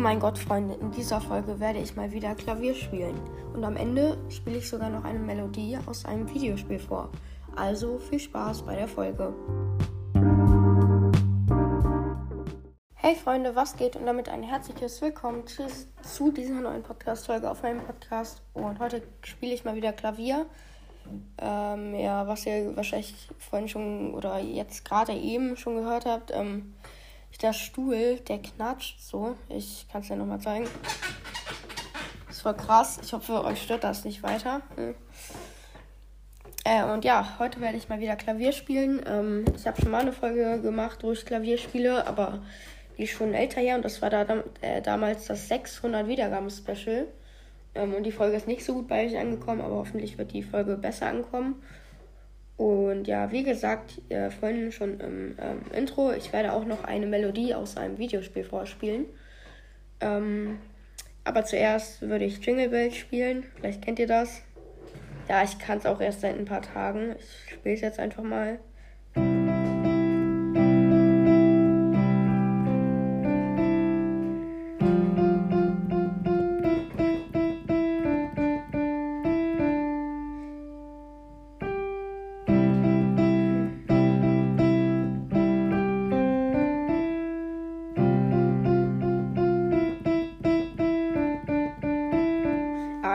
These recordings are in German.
mein Gott, Freunde, in dieser Folge werde ich mal wieder Klavier spielen. Und am Ende spiele ich sogar noch eine Melodie aus einem Videospiel vor. Also viel Spaß bei der Folge. Hey Freunde, was geht? Und damit ein herzliches Willkommen zu, dieser neuen Podcast-Folge auf meinem Podcast. Und heute spiele ich mal wieder Klavier. Ähm, ja, was ihr wahrscheinlich vorhin schon oder jetzt gerade eben schon gehört habt. Ähm, der Stuhl, der knatscht so. Ich kann es ja nochmal zeigen. Das war krass. Ich hoffe, euch stört das nicht weiter. Hm. Äh, und ja, heute werde ich mal wieder Klavier spielen. Ähm, ich habe schon mal eine Folge gemacht, wo ich Klavier spiele, aber die ist schon älter her und das war da, äh, damals das 600 Wiedergaben-Special. Ähm, und die Folge ist nicht so gut bei euch angekommen, aber hoffentlich wird die Folge besser ankommen. Und ja, wie gesagt, äh, vorhin schon im ähm, Intro, ich werde auch noch eine Melodie aus einem Videospiel vorspielen. Ähm, aber zuerst würde ich Jingle Bells spielen. Vielleicht kennt ihr das. Ja, ich kann es auch erst seit ein paar Tagen. Ich spiele es jetzt einfach mal.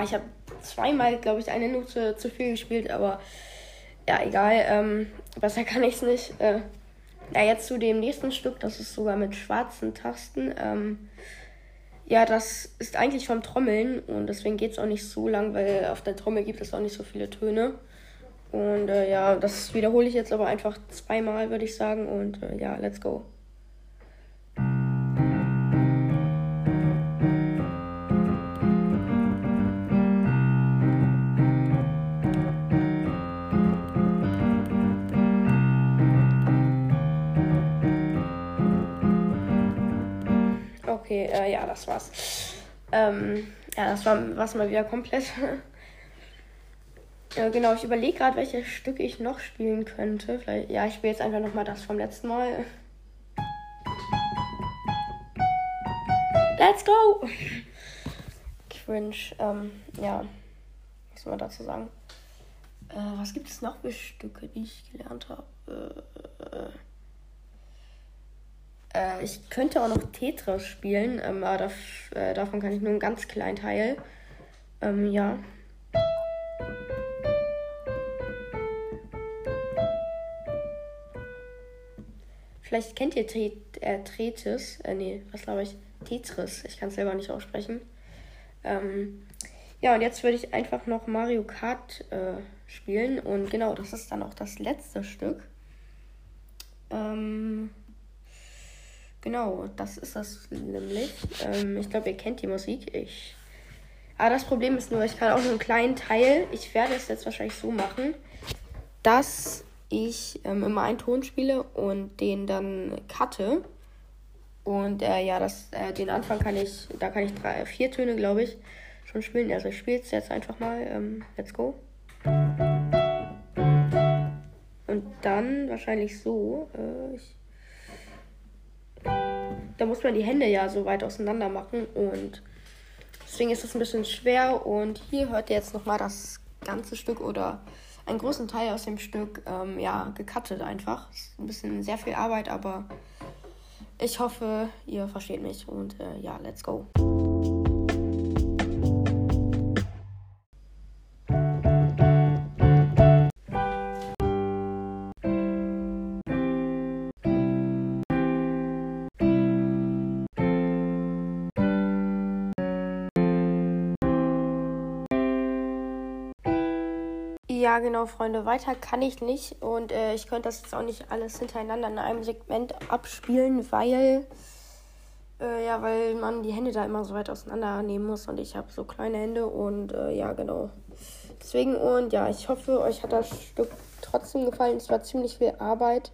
Ich habe zweimal, glaube ich, eine Note zu viel gespielt, aber ja, egal. Ähm, besser kann ich es nicht. Äh, ja, jetzt zu dem nächsten Stück, das ist sogar mit schwarzen Tasten. Ähm, ja, das ist eigentlich vom Trommeln und deswegen geht es auch nicht so lang, weil auf der Trommel gibt es auch nicht so viele Töne. Und äh, ja, das wiederhole ich jetzt aber einfach zweimal, würde ich sagen. Und äh, ja, let's go. Okay, äh, ja, das war's. Ähm, ja, das war was mal wieder komplett. ja, genau, ich überlege gerade, welche Stücke ich noch spielen könnte. Vielleicht, ja, ich spiele jetzt einfach nochmal das vom letzten Mal. Let's go! Cringe, ähm, ja. Was soll man dazu sagen? Äh, was gibt es noch für Stücke, die ich gelernt habe? Äh, äh, äh, ich könnte auch noch Tetris spielen, ähm, aber das, äh, davon kann ich nur einen ganz kleinen Teil. Ähm, ja. Vielleicht kennt ihr Tet äh. Äh, nee, was glaube ich? Tetris. Ich kann es selber nicht aussprechen. Ähm, ja, und jetzt würde ich einfach noch Mario Kart äh, spielen. Und genau, das ist dann auch das letzte Stück. Ähm. Genau, das ist das nämlich. Ähm, ich glaube, ihr kennt die Musik. Ich. Aber das Problem ist nur, ich kann auch nur einen kleinen Teil. Ich werde es jetzt wahrscheinlich so machen, dass ich ähm, immer einen Ton spiele und den dann cutte. Und äh, ja, das, äh, den Anfang kann ich, da kann ich drei, vier Töne, glaube ich, schon spielen. Also ich spiele es jetzt einfach mal. Ähm, let's go. Und dann wahrscheinlich so. Äh, ich da muss man die Hände ja so weit auseinander machen und deswegen ist es ein bisschen schwer. Und hier hört ihr jetzt nochmal das ganze Stück oder einen großen Teil aus dem Stück, ähm, ja, gecuttet einfach. Ist ein bisschen sehr viel Arbeit, aber ich hoffe, ihr versteht mich und äh, ja, let's go. Ja, genau, Freunde. Weiter kann ich nicht. Und äh, ich könnte das jetzt auch nicht alles hintereinander in einem Segment abspielen, weil. Äh, ja, weil man die Hände da immer so weit auseinander nehmen muss. Und ich habe so kleine Hände. Und äh, ja, genau. Deswegen, und ja, ich hoffe, euch hat das Stück trotzdem gefallen. Es war ziemlich viel Arbeit.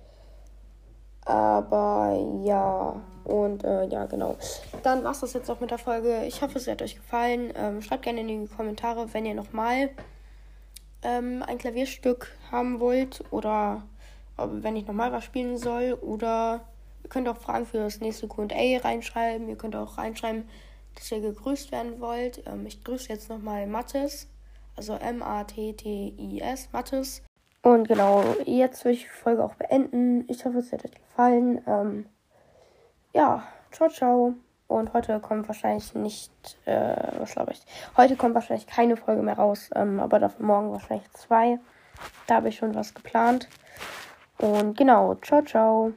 Aber ja, und äh, ja, genau. Dann war es das jetzt auch mit der Folge. Ich hoffe, es hat euch gefallen. Ähm, schreibt gerne in die Kommentare, wenn ihr nochmal ähm, ein Klavierstück haben wollt oder wenn ich nochmal was spielen soll oder könnt auch Fragen für das nächste QA reinschreiben. Ihr könnt auch reinschreiben, dass ihr gegrüßt werden wollt. Ähm, ich grüße jetzt nochmal Mattes, also M-A-T-T-I-S, Mattes. Und genau, jetzt will ich die Folge auch beenden. Ich hoffe, es hat euch gefallen. Ähm, ja, ciao, ciao. Und heute kommt wahrscheinlich nicht, äh, was glaube ich, heute kommt wahrscheinlich keine Folge mehr raus, ähm, aber dafür morgen wahrscheinlich zwei. Da habe ich schon was geplant. Und genau, ciao, ciao.